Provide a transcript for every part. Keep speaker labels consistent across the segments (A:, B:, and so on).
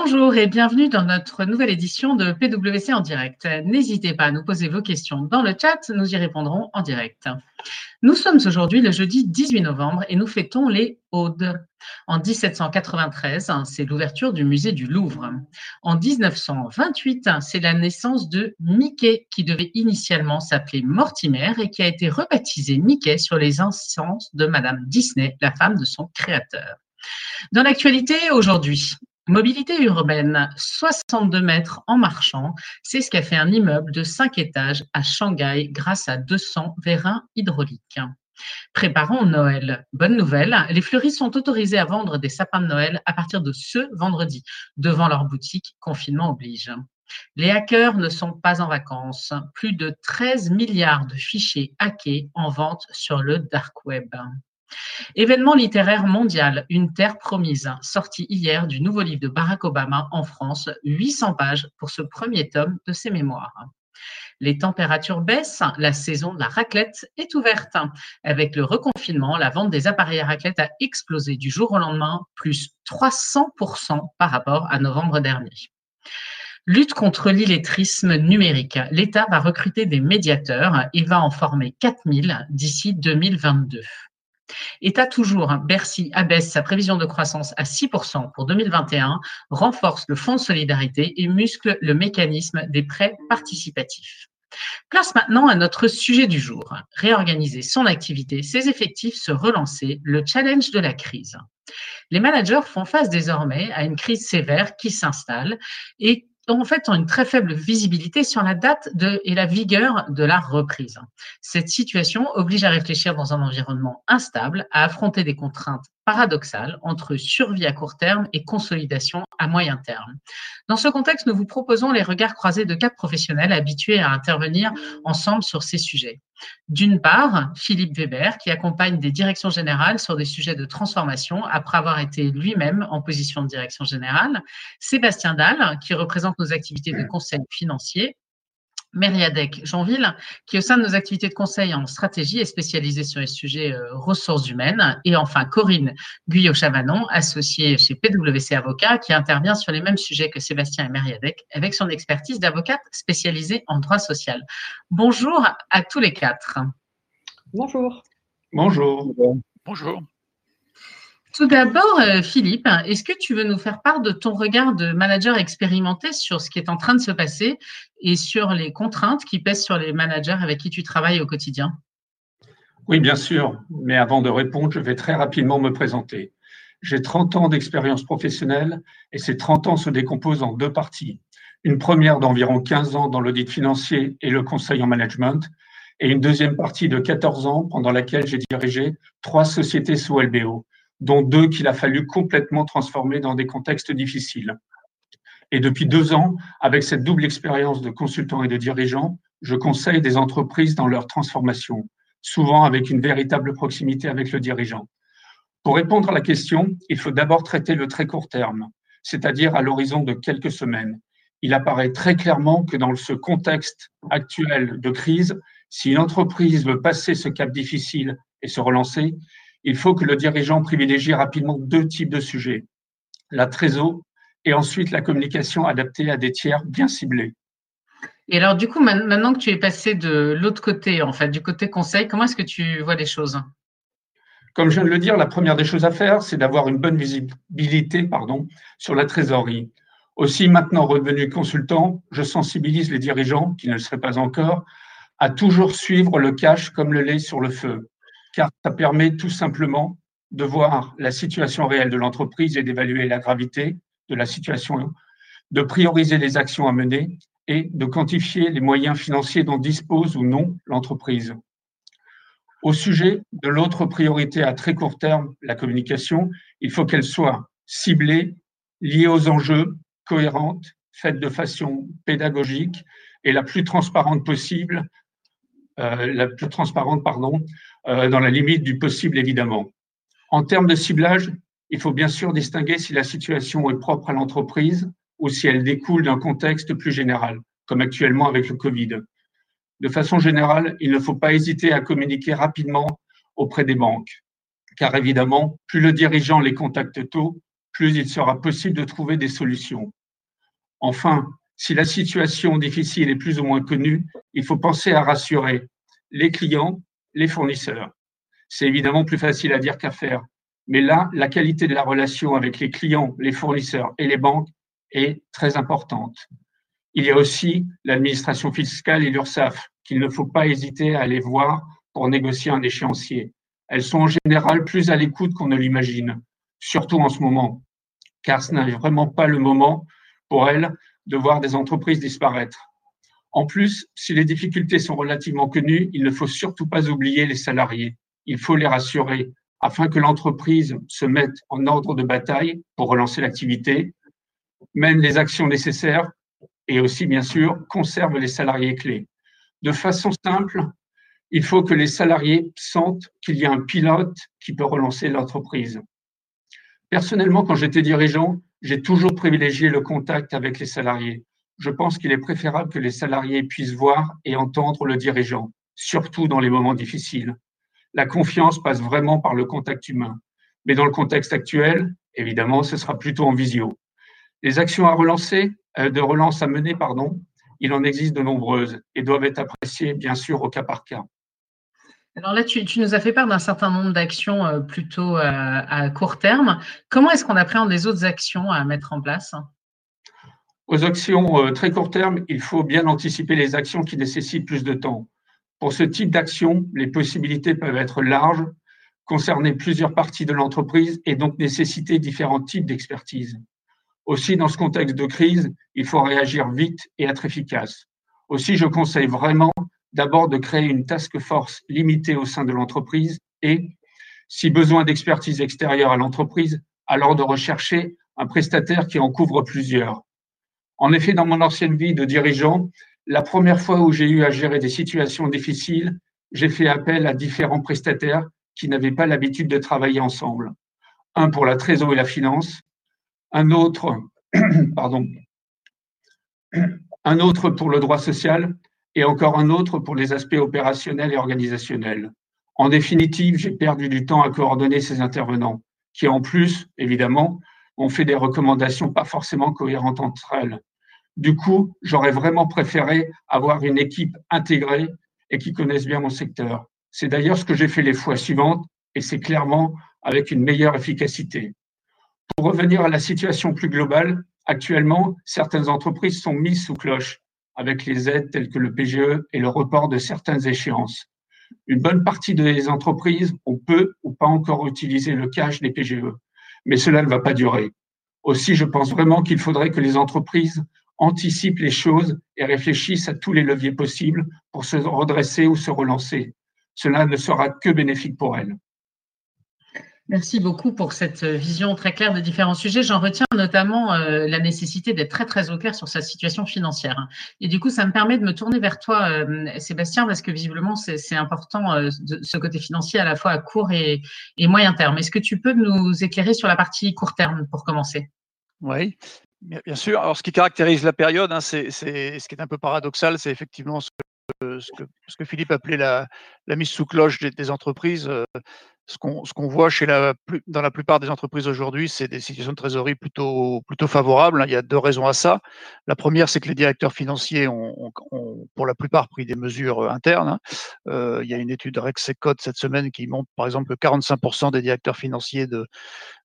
A: Bonjour et bienvenue dans notre nouvelle édition de PwC en direct. N'hésitez pas à nous poser vos questions dans le chat, nous y répondrons en direct. Nous sommes aujourd'hui le jeudi 18 novembre et nous fêtons les Audes. En 1793, c'est l'ouverture du musée du Louvre. En 1928, c'est la naissance de Mickey qui devait initialement s'appeler Mortimer et qui a été rebaptisé Mickey sur les incenses de Madame Disney, la femme de son créateur. Dans l'actualité aujourd'hui, Mobilité urbaine, 62 mètres en marchant, c'est ce qu'a fait un immeuble de 5 étages à Shanghai grâce à 200 vérins hydrauliques. Préparons Noël. Bonne nouvelle, les fleuristes sont autorisés à vendre des sapins de Noël à partir de ce vendredi, devant leur boutique, confinement oblige. Les hackers ne sont pas en vacances. Plus de 13 milliards de fichiers hackés en vente sur le dark web. Événement littéraire mondial, Une terre promise, sorti hier du nouveau livre de Barack Obama en France, 800 pages pour ce premier tome de ses mémoires. Les températures baissent, la saison de la raclette est ouverte. Avec le reconfinement, la vente des appareils à raclette a explosé du jour au lendemain, plus 300% par rapport à novembre dernier. Lutte contre l'illettrisme numérique. L'État va recruter des médiateurs et va en former 4000 d'ici 2022. État toujours, Bercy abaisse sa prévision de croissance à 6% pour 2021, renforce le fonds de solidarité et muscle le mécanisme des prêts participatifs. Place maintenant à notre sujet du jour. Réorganiser son activité, ses effectifs, se relancer, le challenge de la crise. Les managers font face désormais à une crise sévère qui s'installe et en fait ont une très faible visibilité sur la date de, et la vigueur de la reprise. Cette situation oblige à réfléchir dans un environnement instable, à affronter des contraintes paradoxales entre survie à court terme et consolidation à moyen terme. Dans ce contexte, nous vous proposons les regards croisés de quatre professionnels habitués à intervenir ensemble sur ces sujets. D'une part, Philippe Weber, qui accompagne des directions générales sur des sujets de transformation après avoir été lui-même en position de direction générale. Sébastien Dalle, qui représente nos activités de conseil financier Mériadec Jeanville, qui au sein de nos activités de conseil en stratégie est spécialisée sur les sujets euh, ressources humaines. Et enfin, Corinne Guyot-Chavanon, associée chez PwC Avocat, qui intervient sur les mêmes sujets que Sébastien et Mériadec, avec son expertise d'avocate spécialisée en droit social. Bonjour à tous les quatre.
B: Bonjour.
C: Bonjour.
D: Bonjour.
A: Tout d'abord, euh, Philippe, est-ce que tu veux nous faire part de ton regard de manager expérimenté sur ce qui est en train de se passer et sur les contraintes qui pèsent sur les managers avec qui tu travailles au quotidien?
C: Oui, bien sûr. Mais avant de répondre, je vais très rapidement me présenter. J'ai 30 ans d'expérience professionnelle et ces 30 ans se décomposent en deux parties. Une première d'environ 15 ans dans l'audit financier et le conseil en management et une deuxième partie de 14 ans pendant laquelle j'ai dirigé trois sociétés sous LBO, dont deux qu'il a fallu complètement transformer dans des contextes difficiles. Et depuis deux ans, avec cette double expérience de consultant et de dirigeant, je conseille des entreprises dans leur transformation, souvent avec une véritable proximité avec le dirigeant. Pour répondre à la question, il faut d'abord traiter le très court terme, c'est-à-dire à, l'horizon de quelques semaines. Il apparaît très clairement que dans ce contexte actuel de crise, si une entreprise veut passer ce cap difficile et se relancer, il faut que le dirigeant privilégie rapidement deux types de sujets, la trésor et ensuite la communication adaptée à des tiers bien ciblés.
A: Et alors, du coup, maintenant que tu es passé de l'autre côté, en fait, du côté conseil, comment est-ce que tu vois les choses?
C: Comme je viens de le dire, la première des choses à faire, c'est d'avoir une bonne visibilité pardon, sur la trésorerie. Aussi, maintenant revenu consultant, je sensibilise les dirigeants, qui ne le seraient pas encore, à toujours suivre le cash comme le lait sur le feu car ça permet tout simplement de voir la situation réelle de l'entreprise et d'évaluer la gravité de la situation, de prioriser les actions à mener et de quantifier les moyens financiers dont dispose ou non l'entreprise. Au sujet de l'autre priorité à très court terme, la communication, il faut qu'elle soit ciblée, liée aux enjeux, cohérente, faite de façon pédagogique et la plus transparente possible, la plus transparente, pardon, euh, dans la limite du possible, évidemment. En termes de ciblage, il faut bien sûr distinguer si la situation est propre à l'entreprise ou si elle découle d'un contexte plus général, comme actuellement avec le Covid. De façon générale, il ne faut pas hésiter à communiquer rapidement auprès des banques, car évidemment, plus le dirigeant les contacte tôt, plus il sera possible de trouver des solutions. Enfin, si la situation difficile est plus ou moins connue, il faut penser à rassurer les clients, les fournisseurs. C'est évidemment plus facile à dire qu'à faire, mais là, la qualité de la relation avec les clients, les fournisseurs et les banques est très importante. Il y a aussi l'administration fiscale et l'URSSAF qu'il ne faut pas hésiter à aller voir pour négocier un échéancier. Elles sont en général plus à l'écoute qu'on ne l'imagine, surtout en ce moment, car ce n'est vraiment pas le moment pour elles de voir des entreprises disparaître. En plus, si les difficultés sont relativement connues, il ne faut surtout pas oublier les salariés. Il faut les rassurer afin que l'entreprise se mette en ordre de bataille pour relancer l'activité, mène les actions nécessaires et aussi, bien sûr, conserve les salariés clés. De façon simple, il faut que les salariés sentent qu'il y a un pilote qui peut relancer l'entreprise. Personnellement, quand j'étais dirigeant, j'ai toujours privilégié le contact avec les salariés. Je pense qu'il est préférable que les salariés puissent voir et entendre le dirigeant, surtout dans les moments difficiles. La confiance passe vraiment par le contact humain. Mais dans le contexte actuel, évidemment, ce sera plutôt en visio. Les actions à relancer, euh, de relance à mener, pardon, il en existe de nombreuses et doivent être appréciées, bien sûr, au cas par cas.
A: Alors là, tu, nous as fait part d'un certain nombre d'actions euh, plutôt euh, à court terme. Comment est-ce qu'on appréhende les autres actions à mettre en place?
C: Aux actions euh, très court terme, il faut bien anticiper les actions qui nécessitent plus de temps. Pour ce type d'action, les possibilités peuvent être larges, concerner plusieurs parties de l'entreprise et donc nécessiter différents types d'expertise. Aussi, dans ce contexte de crise, il faut réagir vite et être efficace. Aussi, je conseille vraiment d'abord de créer une task force limitée au sein de l'entreprise et, si besoin d'expertise extérieure à l'entreprise, alors de rechercher un prestataire qui en couvre plusieurs. En effet, dans mon ancienne vie de dirigeant, la première fois où j'ai eu à gérer des situations difficiles, j'ai fait appel à différents prestataires qui n'avaient pas l'habitude de travailler ensemble. Un pour la trésorerie et la finance, un autre, pardon, un autre pour le droit social et encore un autre pour les aspects opérationnels et organisationnels. En définitive, j'ai perdu du temps à coordonner ces intervenants, qui en plus, évidemment, ont fait des recommandations pas forcément cohérentes entre elles. Du coup, j'aurais vraiment préféré avoir une équipe intégrée et qui connaisse bien mon secteur. C'est d'ailleurs ce que j'ai fait les fois suivantes et c'est clairement avec une meilleure efficacité. Pour revenir à la situation plus globale, actuellement, certaines entreprises sont mises sous cloche avec les aides telles que le PGE et le report de certaines échéances. Une bonne partie des entreprises ont peu ou pas encore utilisé le cash des PGE, mais cela ne va pas durer. Aussi, je pense vraiment qu'il faudrait que les entreprises anticipent les choses et réfléchissent à tous les leviers possibles pour se redresser ou se relancer. Cela ne sera que bénéfique pour elles.
A: Merci beaucoup pour cette vision très claire de différents sujets. J'en retiens notamment euh, la nécessité d'être très très au clair sur sa situation financière. Et du coup, ça me permet de me tourner vers toi, euh, Sébastien, parce que visiblement c'est important euh, ce côté financier à la fois à court et, moyen terme. Est-ce que tu peux nous éclairer sur la partie court terme pour commencer?
B: Oui, bien sûr. Alors, ce qui caractérise la période, hein, c'est ce qui est un peu paradoxal, c'est effectivement ce, que, ce que, Philippe appelait la, la mise sous cloche des, entreprises ce qu'on voit chez la, dans la plupart des entreprises aujourd'hui, c'est des situations de trésorerie plutôt, plutôt favorables. Il y a deux raisons à ça. La première, c'est que les directeurs financiers ont, pour la plupart pris des mesures euh, internes. Hein. Euh, il y a une étude Rexecode cette semaine qui montre, par exemple, que 45% des directeurs financiers de,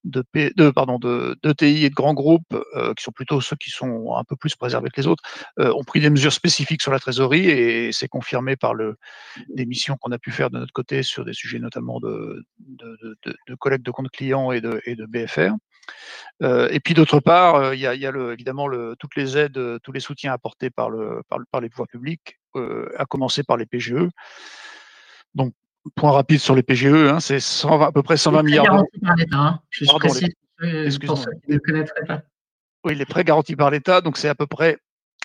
B: de, de, pardon, de, TI et de grands groupes, euh, qui sont plutôt ceux qui sont un peu plus préservés que les autres, ont pris des mesures spécifiques sur la trésorerie et c'est confirmé par missions qu'on a pu faire de notre côté sur des sujets notamment de, de, de, collecte de comptes clients et de, et de BFR. Euh, et puis d'autre part, euh, il y a, y a le, évidemment le, toutes les aides, euh, tous les soutiens apportés par, le, par, par les pouvoirs publics, à commencer par les PGE. Donc, point rapide sur les PGE, hein, c'est à peu près 120 milliards d'euros. hein. je Oui, les prêts garantis par l'État, donc c'est à peu près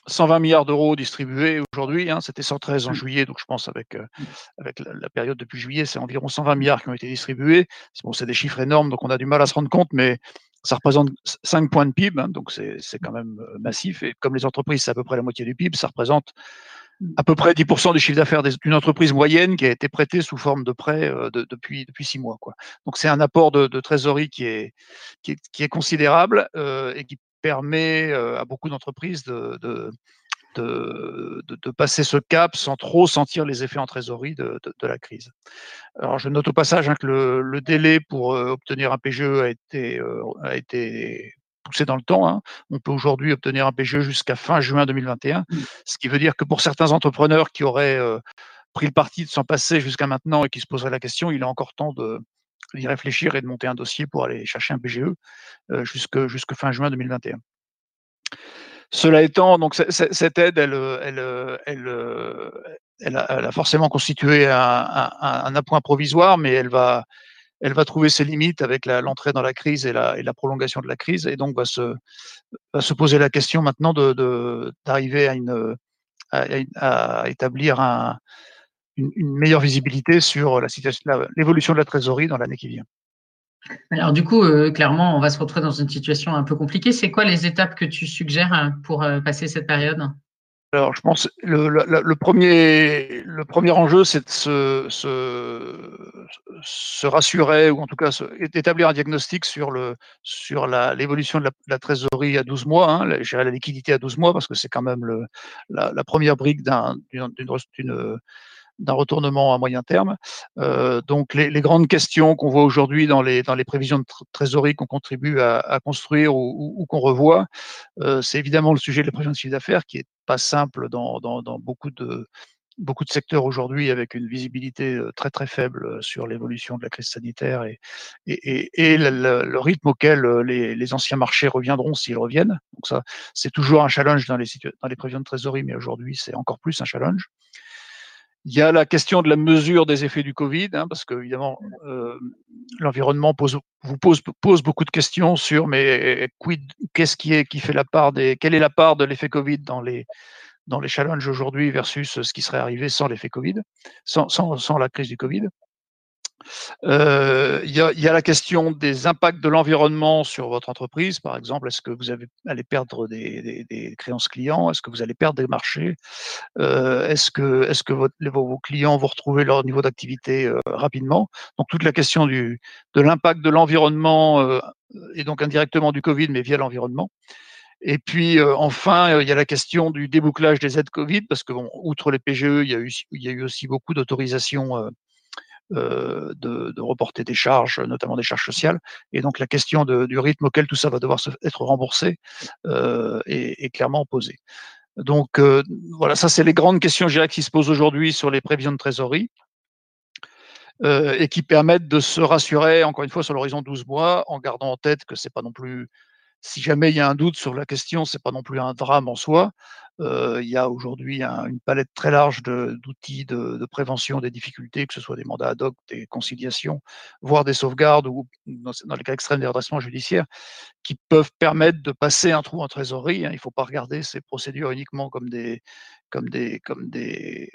B: 120 milliards d'euros distribués aujourd'hui, hein, c'était 113 en mmh. juillet, donc je pense avec, euh, mmh. avec la, période depuis juillet, c'est environ 120 milliards qui ont été distribués. Bon, c'est des chiffres énormes, donc on a du mal à se rendre compte, mais ça représente 5 points de PIB, hein, donc c'est quand même euh, massif. Et comme les entreprises, c'est à peu près la moitié du PIB, ça représente à peu près 10% du chiffre d'affaires d'une entreprise moyenne qui a été prêtée sous forme de prêt depuis, depuis six mois. Quoi. Donc c'est un apport de, trésorerie qui est, qui est, considérable et qui permet à beaucoup d'entreprises de, de, de, passer ce cap sans trop sentir les effets en trésorerie de, la crise. Alors je note au passage hein, que le, délai pour obtenir un PGE a été, a été poussé dans le temps. Hein. On peut aujourd'hui obtenir un PGE jusqu'à fin juin 2021, mmh. ce qui veut dire que pour certains entrepreneurs qui auraient pris le parti de s'en passer jusqu'à maintenant et qui se poseraient la question, il a encore temps de d'y réfléchir et de monter un dossier pour aller chercher un PGE jusque, jusque fin juin 2021. Cela étant, donc cette aide, elle, elle, elle, elle, a, forcément constitué un, un, appoint provisoire, mais elle va, elle va trouver ses limites avec l'entrée dans la crise et la, et la, prolongation de la crise, et donc va se, va se poser la question maintenant d'arriver de, à, une, à établir un, une, une, meilleure visibilité sur la situation, l'évolution de la trésorerie dans l'année qui vient.
A: Alors du coup, euh, clairement, on va se retrouver dans une situation un peu compliquée. C'est quoi les étapes que tu suggères hein, pour euh, passer cette période?
B: Alors, je pense le, le, premier le premier enjeu, c'est de se, se, se, rassurer ou en tout cas établir un diagnostic sur le sur l'évolution de la, trésorerie à 12 mois, hein, gérer la liquidité à 12 mois parce que c'est quand même le, la, la première brique d'une d'un retournement à moyen terme. Euh, donc les, grandes questions qu'on voit aujourd'hui dans les, dans les prévisions de trésorerie qu'on contribue à, construire ou, qu'on revoit, euh, c'est évidemment le sujet de la prévision de chiffre d'affaires qui est pas simple dans, dans, beaucoup de beaucoup de secteurs aujourd'hui avec une visibilité euh, très très faible sur l'évolution de la crise sanitaire et, et, et, le, rythme auquel les, les, anciens marchés reviendront s'ils reviennent. Donc ça, c'est toujours un challenge dans les, dans les prévisions de trésorerie, mais aujourd'hui c'est encore plus un challenge. Il y a la question de la mesure des effets du Covid, hein, parce que évidemment, euh, l'environnement pose, vous pose, pose, beaucoup de questions sur mais qu'est-ce qui est qui fait la part des, quelle est la part de l'effet Covid dans les dans les challenges aujourd'hui versus ce qui serait arrivé sans l'effet Covid, sans, sans, sans la crise du Covid? Euh, il y, a, la question des impacts de l'environnement sur votre entreprise. Par exemple, est-ce que vous allez perdre des, créances clients? Est-ce que vous allez perdre des marchés? Euh, Est-ce que, vos, clients vont retrouver leur niveau d'activité euh, rapidement? Donc, toute la question du, de l'impact de l'environnement et donc indirectement du Covid, mais via l'environnement. Et puis enfin, il y a la question du débouclage des aides Covid, parce que bon, outre les PGE, il y a eu, aussi beaucoup d'autorisations de, de, reporter des charges, notamment des charges sociales. Et donc la question du rythme auquel tout ça va devoir être remboursé euh, est, clairement posée. Donc euh, voilà, ça c'est les grandes questions, je dirais, qui se posent aujourd'hui sur les prévisions de trésorerie. Euh, et qui permettent de se rassurer, encore une fois, sur l'horizon 12 mois, en gardant en tête que c'est pas non plus, si jamais il y a un doute sur la question, c'est pas non plus un drame en soi. Il y a aujourd'hui une palette très large d'outils de, prévention des difficultés, que ce soit des mandats ad hoc, des conciliations, voire des sauvegardes ou dans, dans les cas extrêmes des redressements judiciaires, qui peuvent permettre de passer un trou en trésorerie. Hein. Il ne faut pas regarder ces procédures uniquement comme des, comme des, comme des,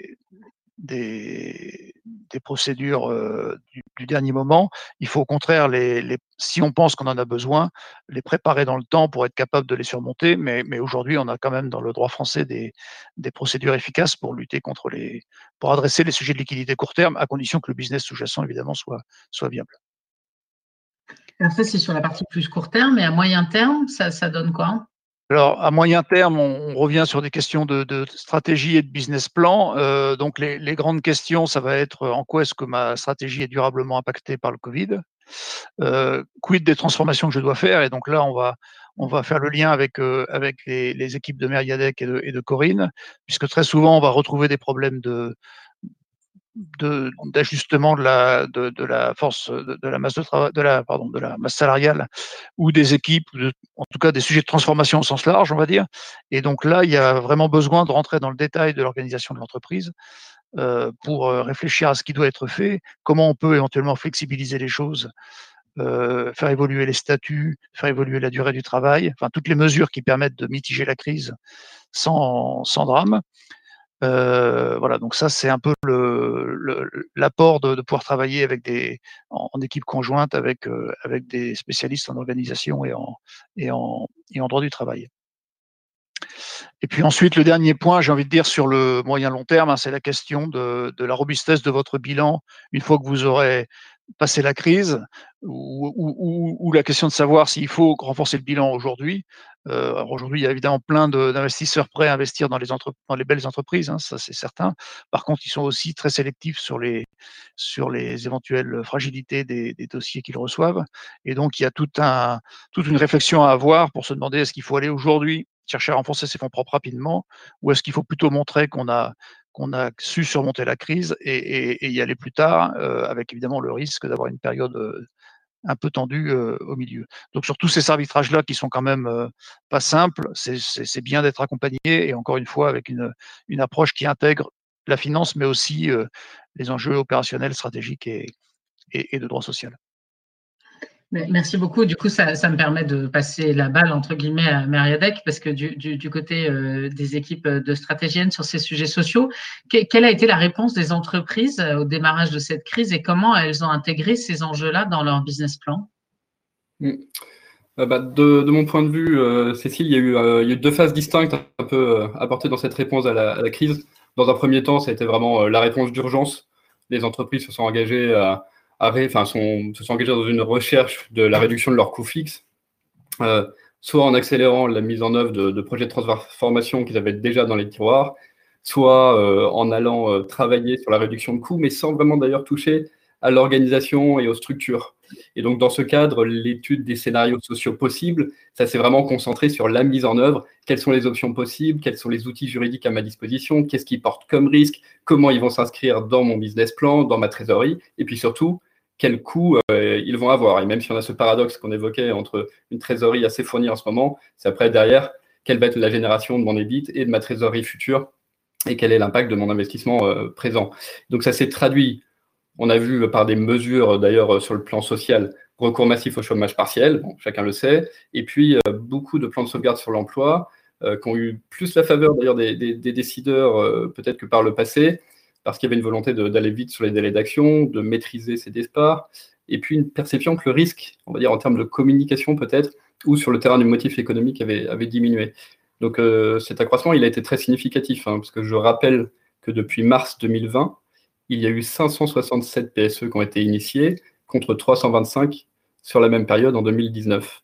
B: des, procédures euh, du, dernier moment. Il faut au contraire, les, si on pense qu'on en a besoin, les préparer dans le temps pour être capable de les surmonter. Mais, mais aujourd'hui, on a quand même dans le droit français des, des, procédures efficaces pour lutter contre les, pour adresser les sujets de liquidité court terme, à condition que le business sous-jacent, évidemment, soit, soit viable.
A: Alors ça, c'est sur la partie plus court terme, et à moyen terme, ça, ça donne quoi?
B: Alors, à moyen terme, on, revient sur des questions de, stratégie et de business plan. Euh, donc, les, grandes questions, ça va être en quoi est-ce que ma stratégie est durablement impactée par le Covid? Euh, Quid des transformations que je dois faire? Et donc là, on va, on va faire le lien avec, euh, avec les, équipes de Meriadec et de, et de Corinne, puisque très souvent, on va retrouver des problèmes de, d'ajustement de, la force de, la masse de travail de la masse salariale ou des équipes en tout cas des sujets de transformation au sens large on va dire. Et donc là il y a vraiment besoin de rentrer dans le détail de l'organisation de l'entreprise euh, pour euh, réfléchir à ce qui doit être fait comment on peut éventuellement flexibiliser les choses euh, faire évoluer les statuts faire évoluer la durée du travail enfin toutes les mesures qui permettent de mitiger la crise sans drame euh, voilà, donc ça c'est un peu l'apport de, pouvoir travailler avec des en, équipe conjointe avec euh, avec des spécialistes en organisation et en droit du travail. Et puis ensuite, le dernier point, j'ai envie de dire sur le moyen long terme, hein, c'est la question de, la robustesse de votre bilan une fois que vous aurez passé la crise, ou, la question de savoir s'il faut renforcer le bilan aujourd'hui. Euh, aujourd'hui, il y a évidemment plein d'investisseurs prêts à investir dans les, belles entreprises, hein, ça c'est certain. Par contre, ils sont aussi très sélectifs sur les, éventuelles fragilités des, dossiers qu'ils reçoivent. Et donc, il y a toute une réflexion à avoir pour se demander est-ce qu'il faut aller aujourd'hui chercher à renforcer ses fonds propres rapidement, ou est-ce qu'il faut plutôt montrer qu'on a qu'on a su surmonter la crise et, y aller plus tard, euh, avec évidemment le risque d'avoir une période euh, un peu tendue euh, au milieu. Donc sur tous ces arbitrages-là qui sont quand même pas simples, c'est bien d'être accompagné et encore une fois avec une, une approche qui intègre la finance, mais aussi les enjeux opérationnels, stratégiques et, et, et de droit social.
A: Merci beaucoup. Du coup, ça, me permet de passer la balle, entre guillemets, à Mariadec, parce que du, côté euh, des équipes de stratégiennes sur ces sujets sociaux, que, quelle a été la réponse des entreprises euh, au démarrage de cette crise et comment elles ont intégré ces enjeux-là dans leur business plan?
D: Euh, bah, de, mon point de vue, euh, Cécile, il y, a eu, euh, deux phases distinctes un peu apportées dans cette réponse à la, crise. Dans un premier temps, ça a été vraiment la réponse d'urgence. Les entreprises se sont engagées à enfin, sont, se sont engagés dans une recherche de la réduction de leurs coûts fixes, euh, soit en accélérant la mise en œuvre de, projets de transformation qu'ils avaient déjà dans les tiroirs, soit euh, en allant euh, travailler sur la réduction de coûts, mais sans vraiment d'ailleurs toucher à l'organisation et aux structures. Et donc, dans ce cadre, l'étude des scénarios sociaux possibles, ça s'est vraiment concentré sur la mise en œuvre. Quelles sont les options possibles? Quels sont les outils juridiques à ma disposition? Qu'est-ce qui porte comme risque? Comment ils vont s'inscrire dans mon business plan, dans ma trésorerie? Et puis surtout, quel coût euh, ils vont avoir. Et même si on a ce paradoxe qu'on évoquait entre une trésorerie assez fournie en ce moment, c'est après derrière, quelle va être la génération de mon EBIT et de ma trésorerie future et quel est l'impact de mon investissement euh, présent. Donc ça s'est traduit, on a vu par des mesures d'ailleurs sur le plan social, recours massif au chômage partiel, chacun le sait, et puis euh, beaucoup de plans de sauvegarde sur l'emploi euh, qui ont eu plus la faveur d'ailleurs des, décideurs euh, peut-être que par le passé, parce qu'il y avait une volonté d'aller vite sur les délais d'action, de maîtriser ses départs, et puis une perception que le risque, on va dire en termes de communication peut-être, ou sur le terrain du motif économique avait, diminué. Donc euh, cet accroissement, il a été très significatif, hein, parce que je rappelle que depuis mars 2020, il y a eu 567 PSE qui ont été initiés, contre 325 sur la même période en 2019.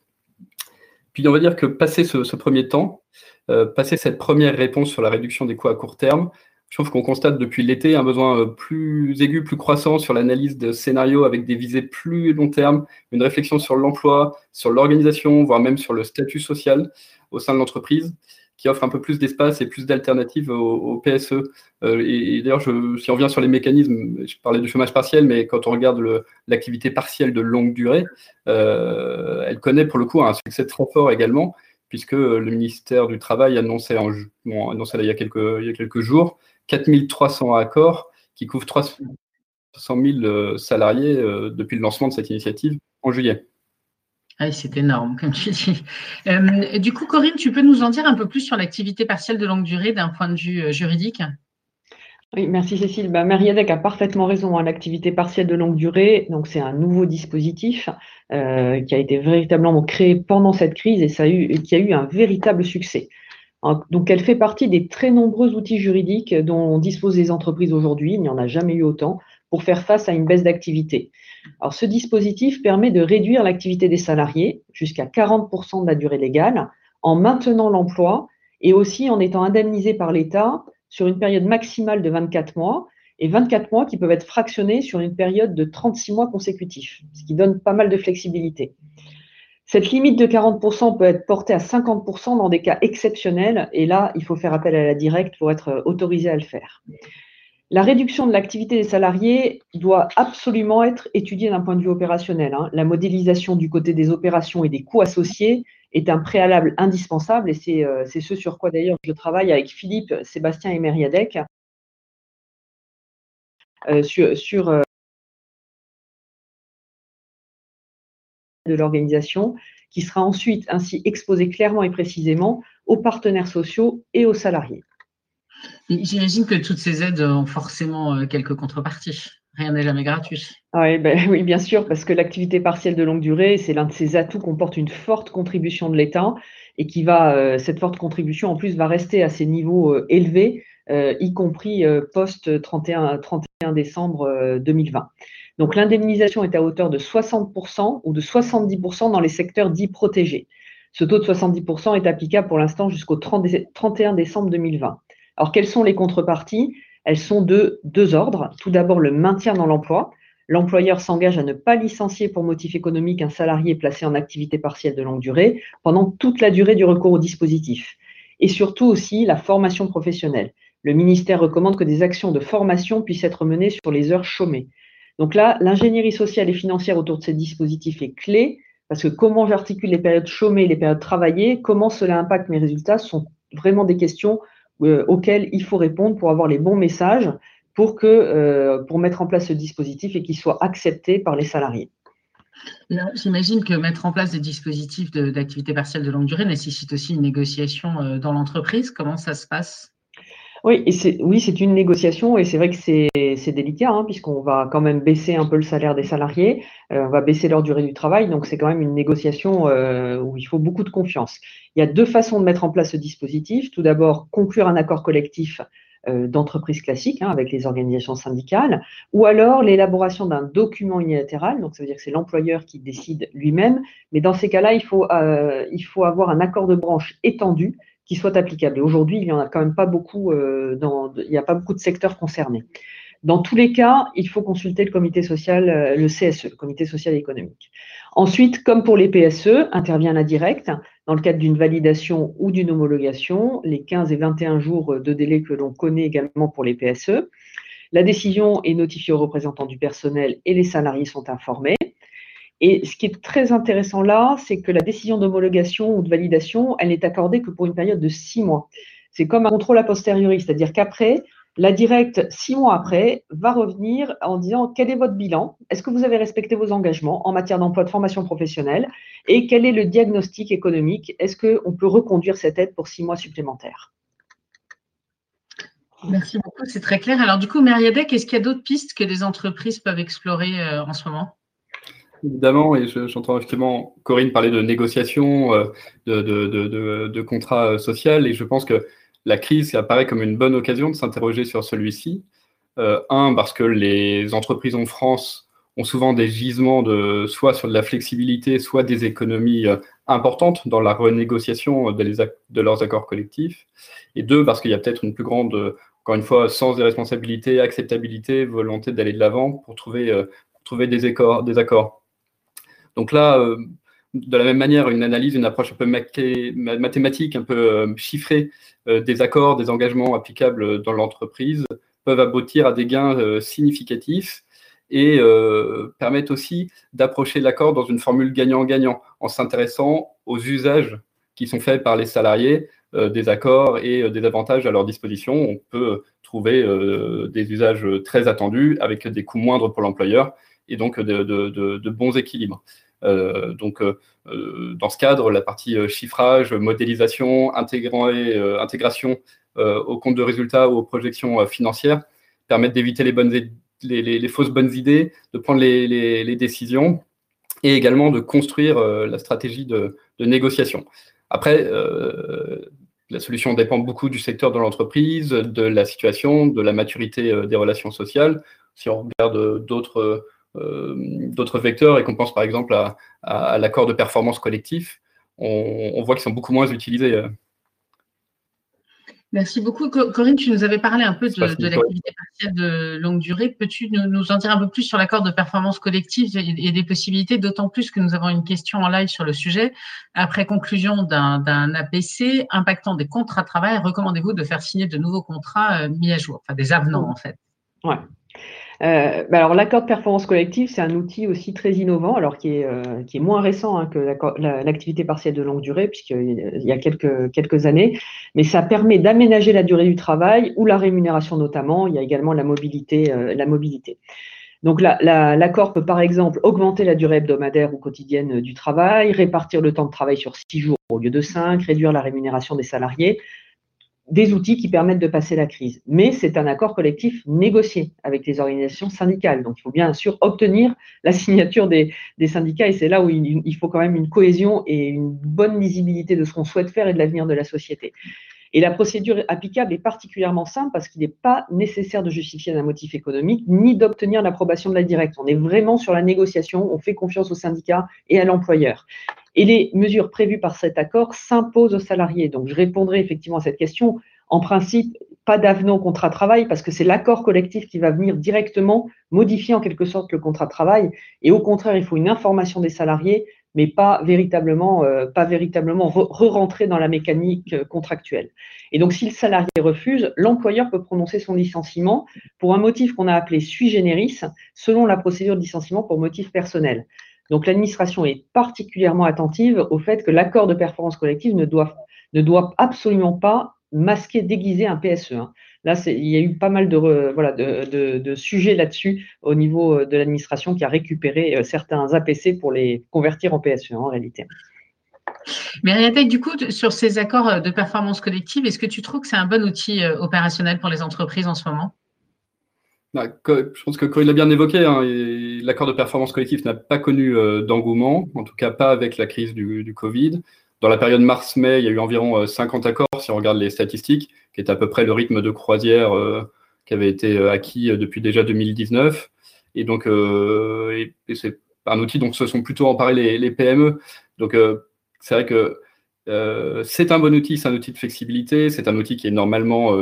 D: Puis on va dire que passé ce, premier temps, euh, passé cette première réponse sur la réduction des coûts à court terme, je trouve qu'on constate depuis l'été un besoin euh, plus aigu, plus croissant sur l'analyse de scénarios avec des visées plus long terme, une réflexion sur l'emploi, sur l'organisation, voire même sur le statut social au sein de l'entreprise, qui offre un peu plus d'espace et plus d'alternatives au, PSE. Euh, et, d'ailleurs, si on revient sur les mécanismes, je parlais du chômage partiel, mais quand on regarde l'activité partielle de longue durée, euh, elle connaît pour le coup un succès très fort également, puisque le ministère du Travail annonçait, en, annonçait a il y a quelques jours 4300 accords qui couvrent 300 000 euh, salariés euh, depuis le lancement de cette initiative en juillet.
A: Ah, c'est énorme, comme tu dis. Euh, du coup, Corinne, tu peux nous en dire un peu plus sur l'activité partielle de longue durée d'un point de vue euh, juridique?
E: Oui, merci Cécile. Bah, Mariadec a parfaitement raison. Hein. L'activité partielle de longue durée, donc c'est un nouveau dispositif euh, qui a été véritablement créé pendant cette crise et ça a eu, qui a eu un véritable succès. Donc, elle fait partie des très nombreux outils juridiques dont disposent les entreprises aujourd'hui, il n'y en a jamais eu autant, pour faire face à une baisse d'activité. Alors, ce dispositif permet de réduire l'activité des salariés jusqu'à 40% de la durée légale en maintenant l'emploi et aussi en étant indemnisé par l'État sur une période maximale de 24 mois et 24 mois qui peuvent être fractionnés sur une période de 36 mois consécutifs, ce qui donne pas mal de flexibilité. Cette limite de 40% peut être portée à 50% dans des cas exceptionnels, et là, il faut faire appel à la directe pour être autorisé à le faire. La réduction de l'activité des salariés doit absolument être étudiée d'un point de vue opérationnel. Hein. La modélisation du côté des opérations et des coûts associés est un préalable indispensable, et c'est euh, ce sur quoi d'ailleurs je travaille avec Philippe, Sébastien et Meriadec euh, sur euh, de l'organisation, qui sera ensuite ainsi exposé clairement et précisément aux partenaires sociaux et aux salariés.
A: J'imagine que toutes ces aides ont forcément euh, quelques contreparties Rien n'est jamais gratuit.
E: Ah ben, oui, bien sûr, parce que l'activité partielle de longue durée, c'est l'un de ces atouts comporte une forte contribution de l'État et qui va, euh, cette forte contribution en plus va rester à ces niveaux euh, élevés, euh, y compris post 31, 31 décembre 2020. Donc l'indemnisation est à hauteur de 60% ou de 70% dans les secteurs dits protégés. Ce taux de 70% est applicable pour l'instant jusqu'au 31 décembre 2020. Alors quelles sont les contreparties? Elles sont de deux ordres. Tout d'abord le maintien dans l'emploi. L'employeur s'engage à ne pas licencier pour motif économique un salarié placé en activité partielle de longue durée pendant toute la durée du recours au dispositif. Et surtout aussi la formation professionnelle. Le ministère recommande que des actions de formation puissent être menées sur les heures chômées. Donc là, l'ingénierie sociale et financière autour de ces dispositifs est clé parce que comment j'articule les périodes chômées et les périodes travaillées, comment cela impacte mes résultats, sont vraiment des questions euh, auxquelles il faut répondre pour avoir les bons messages euh, pour mettre en place ce dispositif et qu'il soit accepté par les salariés.
A: J'imagine que mettre en place des dispositifs d'activité partielle de longue durée nécessite aussi une négociation euh, dans l'entreprise. Comment ça se passe?
E: Oui, et c'est, oui, c'est une négociation et c'est vrai que c'est, délicat hein, puisqu'on va quand même baisser un peu le salaire des salariés, euh, on va baisser leur durée du travail, donc c'est quand même une négociation où il faut beaucoup de confiance. Il y a deux façons de mettre en place ce dispositif. Tout d'abord, conclure un accord collectif euh, d'entreprise classique hein, avec les organisations syndicales, ou alors l'élaboration d'un document unilatéral, donc ça veut dire que c'est l'employeur qui décide lui-même, mais dans ces cas-là, il faut, euh, il faut avoir un accord de branche étendu qui soit applicable. Et aujourd'hui, il n'y en a quand même pas beaucoup, euh, il n'y a pas beaucoup de secteurs concernés. Dans tous les cas, il faut consulter le comité social, le CSE, le comité social et économique. Ensuite, comme pour les PSE, intervient la directe dans le cadre d'une validation ou d'une homologation, les 15 et 21 jours de délai que l'on connaît également pour les PSE. La décision est notifiée aux représentants du personnel et les salariés sont informés. Et ce qui est très intéressant là, c'est que la décision d'homologation ou de validation, elle n'est accordée que pour une période de six mois. C'est comme un contrôle a posteriori, c'est-à-dire qu'après, la directe, six mois après, va revenir en disant quel est votre bilan? Est-ce que vous avez respecté vos engagements en matière d'emploi de formation professionnelle? Et quel est le diagnostic économique? Est-ce qu'on peut reconduire cette aide pour six mois supplémentaires?
A: Merci beaucoup, c'est très clair. Alors du coup, Meriadec, est-ce qu'il y a d'autres pistes que les entreprises peuvent explorer euh, en ce moment?
D: Évidemment, et j'entends effectivement Corinne parler de négociations, euh, de, contrats euh, sociaux, et je pense que la crise apparaît comme une bonne occasion de s'interroger sur celui-ci. Euh, un, parce que les entreprises en France ont souvent des gisements de soit sur de la flexibilité, soit des économies importantes dans la renégociation de, leurs accords collectifs. Et deux, parce qu'il y a peut-être une plus grande, encore une fois, sens des responsabilités, acceptabilité, volonté d'aller de l'avant pour trouver, des accords. Donc là, de la même manière, une analyse, une approche un peu mathématique, un peu euh, chiffrée euh, des accords, des engagements applicables dans l'entreprise peuvent aboutir à des gains euh, significatifs et permettent aussi d'approcher l'accord dans une formule gagnant-gagnant en s'intéressant aux usages qui sont faits par les salariés des accords et des avantages à leur disposition. On peut trouver des usages très attendus avec des coûts moindres pour l'employeur et donc de bons équilibres. Euh, donc, euh, euh, dans ce cadre, la partie chiffrage, modélisation, intégration au compte de résultats ou aux projections financières permettent d'éviter les, bonnes, les, fausses bonnes idées, de prendre les, décisions et également de construire la stratégie de, négociation. Après, la solution dépend beaucoup du secteur de l'entreprise, de la situation, de la maturité des relations sociales. Si on regarde d'autres d'autres vecteurs et qu'on pense par exemple à, l'accord de performance collectif, on, voit qu'ils sont beaucoup moins utilisés. Euh.
A: Merci beaucoup. Corinne, tu nous avais parlé un peu de, l'activité partielle de longue durée. Peux-tu nous, en dire un peu plus sur l'accord de performance collective et, des possibilités, d'autant plus que nous avons une question en live sur le sujet. Après conclusion d'un APC impactant des contrats de travail, recommandez-vous de faire signer de nouveaux contrats euh, mis à jour, enfin des avenants en fait?
E: Ouais. Euh, bah alors l'accord de performance collective, c'est un outil aussi très innovant, alors qui est, euh, moins récent hein, que l'activité partielle de longue durée, puisqu'il y a quelques, années, mais ça permet d'aménager la durée du travail ou la rémunération notamment. Il y a également la mobilité. Euh, la mobilité. Donc l'accord peut par exemple augmenter la durée hebdomadaire ou quotidienne du travail, répartir le temps de travail sur six jours au lieu de cinq, réduire la rémunération des salariés, des outils qui permettent de passer la crise. Mais c'est un accord collectif négocié avec les organisations syndicales. Donc, il faut bien sûr obtenir la signature des, syndicats et c'est là où il, faut quand même une cohésion et une bonne lisibilité de ce qu'on souhaite faire et de l'avenir de la société. Et la procédure applicable est particulièrement simple parce qu'il n'est pas nécessaire de justifier d'un motif économique ni d'obtenir l'approbation de la directe. On est vraiment sur la négociation, on fait confiance aux syndicats et à l'employeur. Et les mesures prévues par cet accord s'imposent aux salariés. Donc, je répondrai effectivement à cette question. En principe, pas d'avenant au contrat de travail parce que c'est l'accord collectif qui va venir directement modifier en quelque sorte le contrat de travail. Et au contraire, il faut une information des salariés mais pas véritablement, euh, re-rentrer dans la mécanique euh, contractuelle. Et donc, si le salarié refuse, l'employeur peut prononcer son licenciement pour un motif qu'on a appelé sui generis, selon la procédure de licenciement pour motif personnel. Donc, l'administration est particulièrement attentive au fait que l'accord de performance collective ne doit, ne doit absolument pas masquer, déguiser un PSE. Hein. Là, il y a eu pas mal de, voilà, de, sujets là-dessus au niveau euh, de l'administration qui a récupéré euh, certains APC pour les convertir en PSE en réalité.
A: Mais du coup, sur ces accords euh, de performance collective, est-ce que tu trouves que c'est un bon outil opérationnel pour les entreprises en ce moment?
D: Bah, je pense que Corinne l'a bien évoqué, hein, l'accord de performance collective n'a pas connu d'engouement, en tout cas pas avec la crise du, du Covid. Dans la période mars-mai, il y a eu environ 50 accords, si on regarde les statistiques qui est à peu près le rythme de croisière euh, qui avait été euh, acquis euh, depuis déjà 2019. Et donc, c'est un outil dont se sont plutôt emparés les, PME. Donc, c'est vrai que c'est un bon outil, c'est un outil de flexibilité, c'est un outil qui est normalement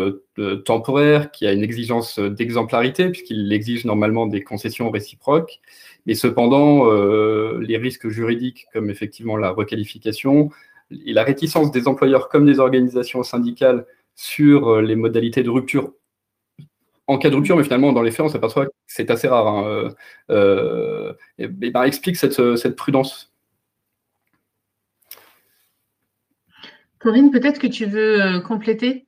D: temporaire, qui a une exigence d'exemplarité, puisqu'il exige normalement des concessions réciproques. Mais cependant, les risques juridiques, comme effectivement la requalification, et la réticence des employeurs comme des organisations syndicales sur euh, les modalités de rupture en cas de rupture, mais finalement, dans les faits, on s'aperçoit que c'est assez rare. Hein. Euh, euh, et, ben, explique cette, cette, prudence.
A: Corinne, peut-être que tu veux compléter?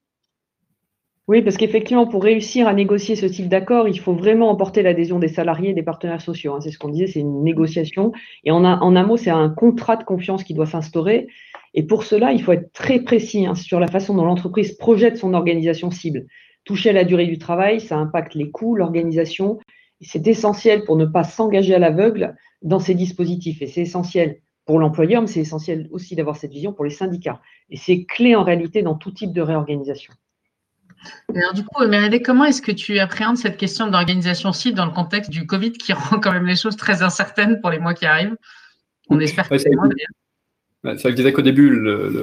E: Oui, parce qu'effectivement, pour réussir à négocier ce type d'accord, il faut vraiment emporter l'adhésion des salariés et des partenaires sociaux. Hein. C'est ce qu'on disait, c'est une négociation. Et en, en un mot, c'est un contrat de confiance qui doit s'instaurer. Et pour cela, il faut être très précis hein, sur la façon dont l'entreprise projette son organisation cible. Toucher à la durée du travail, ça impacte les coûts, l'organisation. C'est essentiel pour ne pas s'engager à l'aveugle dans ces dispositifs. Et c'est essentiel pour l'employeur, mais c'est essentiel aussi d'avoir cette vision pour les syndicats. Et c'est clé en réalité dans tout type de réorganisation.
A: Alors du coup, Mérédé, comment est-ce que tu appréhendes cette question d'organisation cible dans le contexte du Covid qui rend quand même les choses très incertaines pour les mois qui arrivent? On espère que c'est
D: c'est vrai que je disais qu'au début,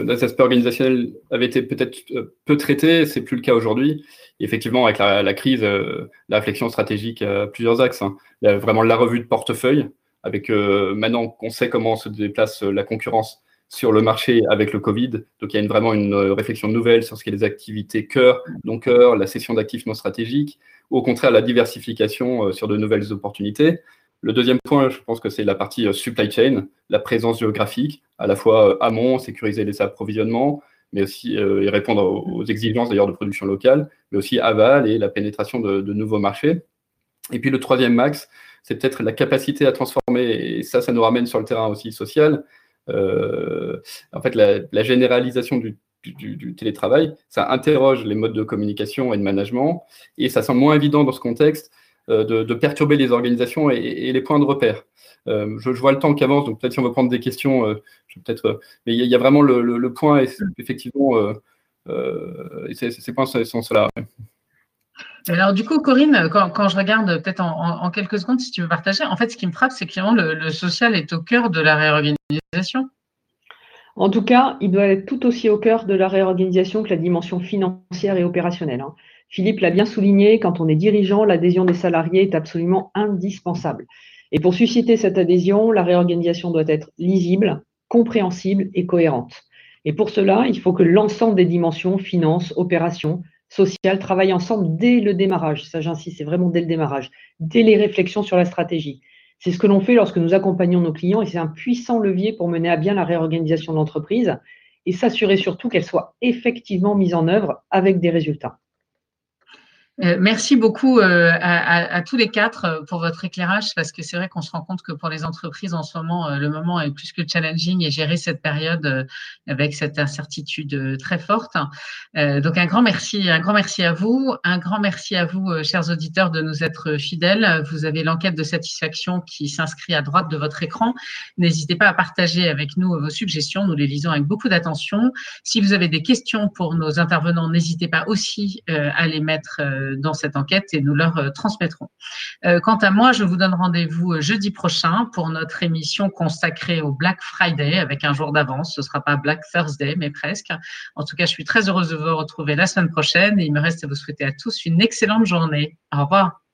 D: l'aspect organisationnel avait été peut-être euh, peu traité, c'est plus le cas aujourd'hui. Effectivement, avec la, crise, euh, la réflexion stratégique a plusieurs axes. Hein. Il y a vraiment la revue de portefeuille, avec euh, maintenant qu'on sait comment se déplace la concurrence sur le marché avec le Covid. Donc, il y a une, vraiment une réflexion nouvelle sur ce qui est les activités cœur, non cœur, la cession d'actifs non stratégiques, au contraire la diversification sur de nouvelles opportunités. Le deuxième point, je pense que c'est la partie euh, supply chain, la présence géographique, à la fois euh, amont, sécuriser les approvisionnements, mais aussi euh, répondre aux, exigences d'ailleurs de production locale, mais aussi aval et la pénétration de, nouveaux marchés. Et puis le troisième max, c'est peut-être la capacité à transformer, et ça, ça nous ramène sur le terrain aussi social. en fait, la, généralisation du, télétravail, ça interroge les modes de communication et de management, et ça semble moins évident dans ce contexte euh, de, perturber les organisations et, les points de repère. Euh, je, vois le temps qui avance, donc peut-être si on veut prendre des questions, euh, peut-être. mais il y, a vraiment le, point, effectivement, ces points sont cela.
A: Alors du coup, Corinne, quand, je regarde peut-être en, quelques secondes, si tu veux partager, en fait, ce qui me frappe, c'est que le, le, social est au cœur de la réorganisation.
E: En tout cas, il doit être tout aussi au cœur de la réorganisation que la dimension financière et opérationnelle. Philippe l'a bien souligné, quand on est dirigeant, l'adhésion des salariés est absolument indispensable. Et pour susciter cette adhésion, la réorganisation doit être lisible, compréhensible et cohérente. Et pour cela, il faut que l'ensemble des dimensions, finances, opérations, sociales, travaillent ensemble dès le démarrage. Ça, j'insiste, c'est vraiment dès le démarrage, dès les réflexions sur la stratégie. C'est ce que l'on fait lorsque nous accompagnons nos clients et c'est un puissant levier pour mener à bien la réorganisation de l'entreprise et s'assurer surtout qu'elle soit effectivement mise en œuvre avec des résultats.
A: Euh, merci beaucoup euh, à, tous les quatre euh, pour votre éclairage parce que c'est vrai qu'on se rend compte que pour les entreprises en ce moment, le moment est plus que challenging et gérer cette période avec cette incertitude très forte. donc un grand merci, un grand merci à vous, un grand merci à vous, chers auditeurs, de nous être fidèles. Vous avez l'enquête de satisfaction qui s'inscrit à droite de votre écran. N'hésitez pas à partager avec nous vos suggestions. Nous les lisons avec beaucoup d'attention. Si vous avez des questions pour nos intervenants, n'hésitez pas aussi à les mettre dans cette enquête et nous leur euh, transmettrons. Euh, quant à moi, je vous donne rendez-vous euh, jeudi prochain pour notre émission consacrée au Black Friday avec un jour d'avance. Ce ne sera pas Black Thursday, mais presque. En tout cas, je suis très heureuse de vous retrouver la semaine prochaine et il me reste à vous souhaiter à tous une excellente journée. Au revoir.